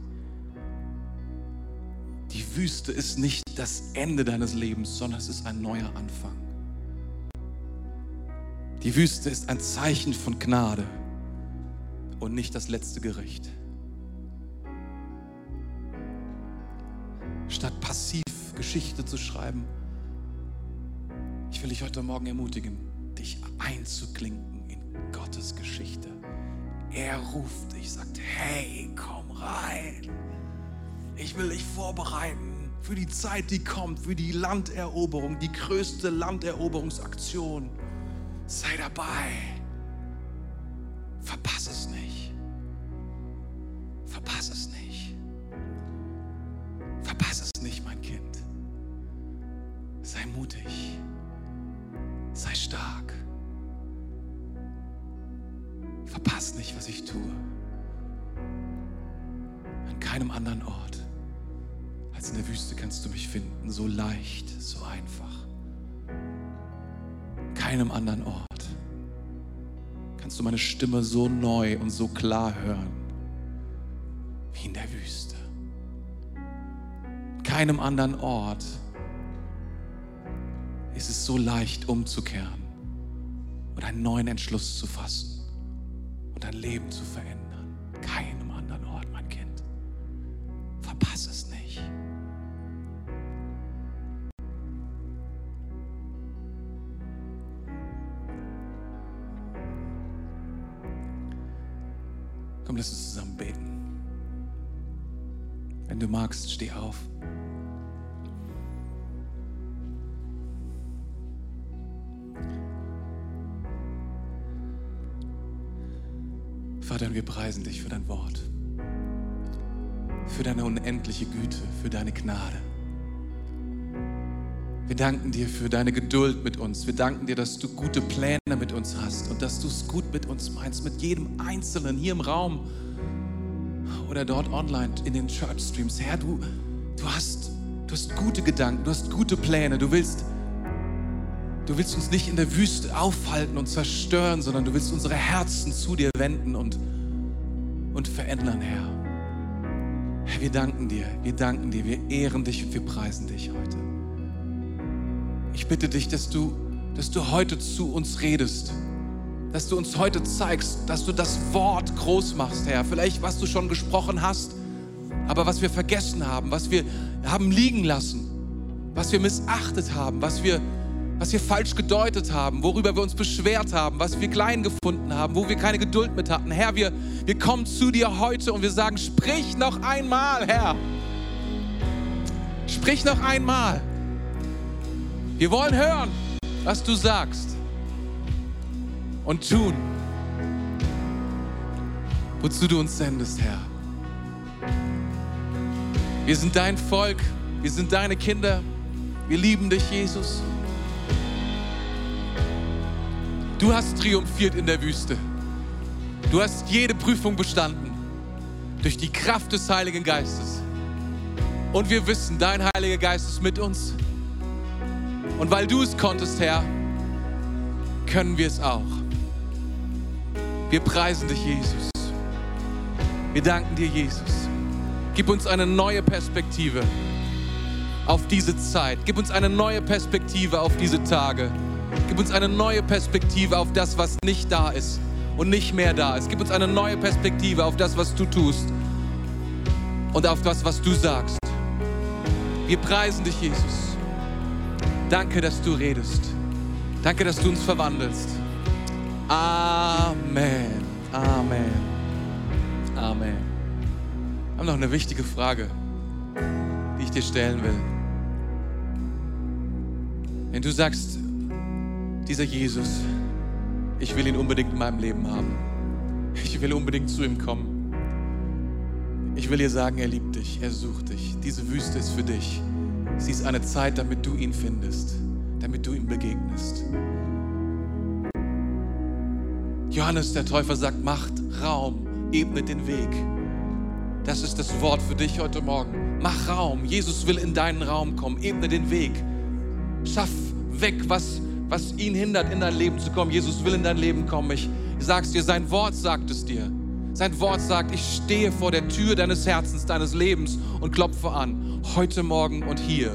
Die Wüste ist nicht das Ende deines Lebens, sondern es ist ein neuer Anfang. Die Wüste ist ein Zeichen von Gnade und nicht das letzte Gericht. statt passiv Geschichte zu schreiben. Ich will dich heute Morgen ermutigen, dich einzuklinken in Gottes Geschichte. Er ruft dich, sagt, hey, komm rein. Ich will dich vorbereiten für die Zeit, die kommt, für die Landeroberung, die größte Landeroberungsaktion. Sei dabei. Verpass es nicht. Verpass es nicht. Verpass es nicht, mein Kind. Sei mutig. Sei stark. Verpass nicht, was ich tue. An keinem anderen Ort als in der Wüste kannst du mich finden. So leicht, so einfach. An keinem anderen Ort kannst du meine Stimme so neu und so klar hören wie in der Wüste keinem anderen Ort ist es so leicht umzukehren und einen neuen Entschluss zu fassen und dein Leben zu verändern. Für dein Wort, für deine unendliche Güte, für deine Gnade. Wir danken dir für deine Geduld mit uns. Wir danken dir, dass du gute Pläne mit uns hast und dass du es gut mit uns meinst, mit jedem Einzelnen hier im Raum oder dort online in den Church Streams. Herr, du, du, hast, du hast gute Gedanken, du hast gute Pläne. Du willst, du willst uns nicht in der Wüste aufhalten und zerstören, sondern du willst unsere Herzen zu dir wenden und, und verändern, Herr. Herr, wir danken dir, wir danken dir, wir ehren dich und wir preisen dich heute. Ich bitte dich, dass du, dass du heute zu uns redest dass du uns heute zeigst, dass du das Wort groß machst, Herr. Vielleicht, was du schon gesprochen hast, aber was wir vergessen haben, was wir haben liegen lassen, was wir missachtet haben, was wir, was wir falsch gedeutet haben, worüber wir uns beschwert haben, was wir klein gefunden haben, wo wir keine Geduld mit hatten. Herr, wir, wir kommen zu dir heute und wir sagen, sprich noch einmal, Herr. Sprich noch einmal. Wir wollen hören, was du sagst. und tun, wozu du uns sendest, Herr. Wir sind dein Volk, wir sind deine Kinder, wir lieben dich, Jesus. Du hast triumphiert in der Wüste. Du hast jede Prüfung bestanden durch die Kraft des Heiligen Geistes. Und wir wissen, dein Heiliger Geist ist mit uns. Und weil du es konntest, Herr, können wir es auch. Wir preisen dich, Jesus. Wir danken dir, Jesus. Gib uns eine neue Perspektive auf diese Zeit. Gib uns eine neue Perspektive auf diese Tage. Gib uns eine neue Perspektive auf das, was nicht da ist und nicht mehr da ist. Gib uns eine neue Perspektive auf das, was du tust und auf das, was du sagst. Wir preisen dich, Jesus. Danke, dass du redest. Danke, dass du uns verwandelst. Amen. Amen. Amen. Wir haben noch eine wichtige Frage, die ich dir stellen will. Wenn du sagst, dieser Jesus, ich will ihn unbedingt in meinem Leben haben. Ich will unbedingt zu ihm kommen. Ich will dir sagen, er liebt dich, er sucht dich. Diese Wüste ist für dich. Sie ist eine Zeit, damit du ihn findest, damit du ihm begegnest. Johannes der Täufer sagt, macht Raum, ebnet den Weg. Das ist das Wort für dich heute Morgen. Mach Raum. Jesus will in deinen Raum kommen. Ebne den Weg. Schaff weg, was was ihn hindert, in dein Leben zu kommen. Jesus will in dein Leben kommen. Ich sag's dir, sein Wort sagt es dir. Sein Wort sagt, ich stehe vor der Tür deines Herzens, deines Lebens und klopfe an. Heute Morgen und hier.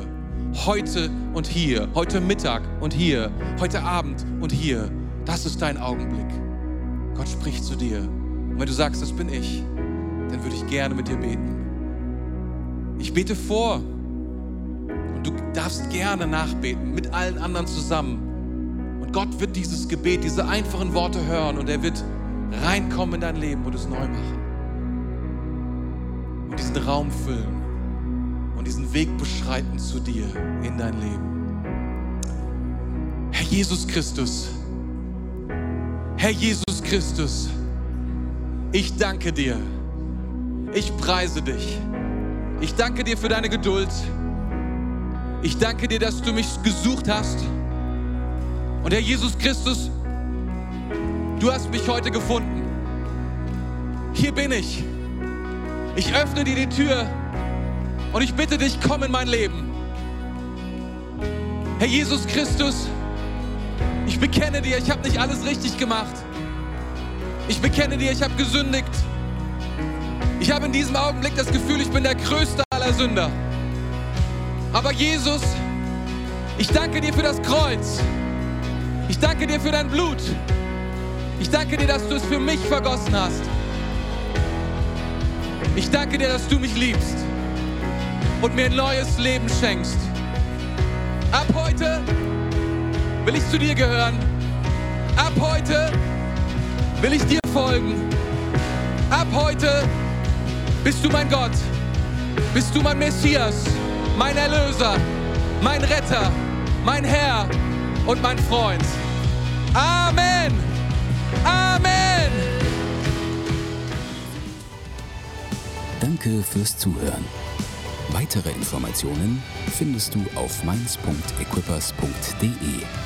Heute und hier. Heute Mittag und hier. Heute Abend und hier. Das ist dein Augenblick. Gott spricht zu dir. Und wenn du sagst, das bin ich, dann würde ich gerne mit dir beten. Ich bete vor. Und du darfst gerne nachbeten mit allen anderen zusammen. Gott wird dieses Gebet, diese einfachen Worte hören und er wird reinkommen in dein Leben und es neu machen. Und diesen Raum füllen und diesen Weg beschreiten zu dir in dein Leben. Herr Jesus Christus, Herr Jesus Christus, ich danke dir. Ich preise dich. Ich danke dir für deine Geduld. Ich danke dir, dass du mich gesucht hast und Herr Jesus Christus, du hast mich heute gefunden. Hier bin ich. Ich öffne dir die Tür und ich bitte dich, komm in mein Leben. Herr Jesus Christus, ich bekenne dir, ich habe nicht alles richtig gemacht. Ich bekenne dir, ich habe gesündigt. Ich habe in diesem Augenblick das Gefühl, ich bin der größte aller Sünder. Aber Jesus, ich danke dir für das Kreuz. Ich danke dir für dein Blut. Ich danke dir, dass du es für mich vergossen hast. Ich danke dir, dass du mich liebst und mir ein neues Leben schenkst. Ab heute will ich zu dir gehören. Ab heute will ich dir folgen. Ab heute bist du mein Gott. Bist du mein Messias, mein Erlöser, mein Retter, mein Herr und mein Freund. Amen. Amen. Danke fürs Zuhören. Weitere Informationen findest du auf mainz.equippers.de.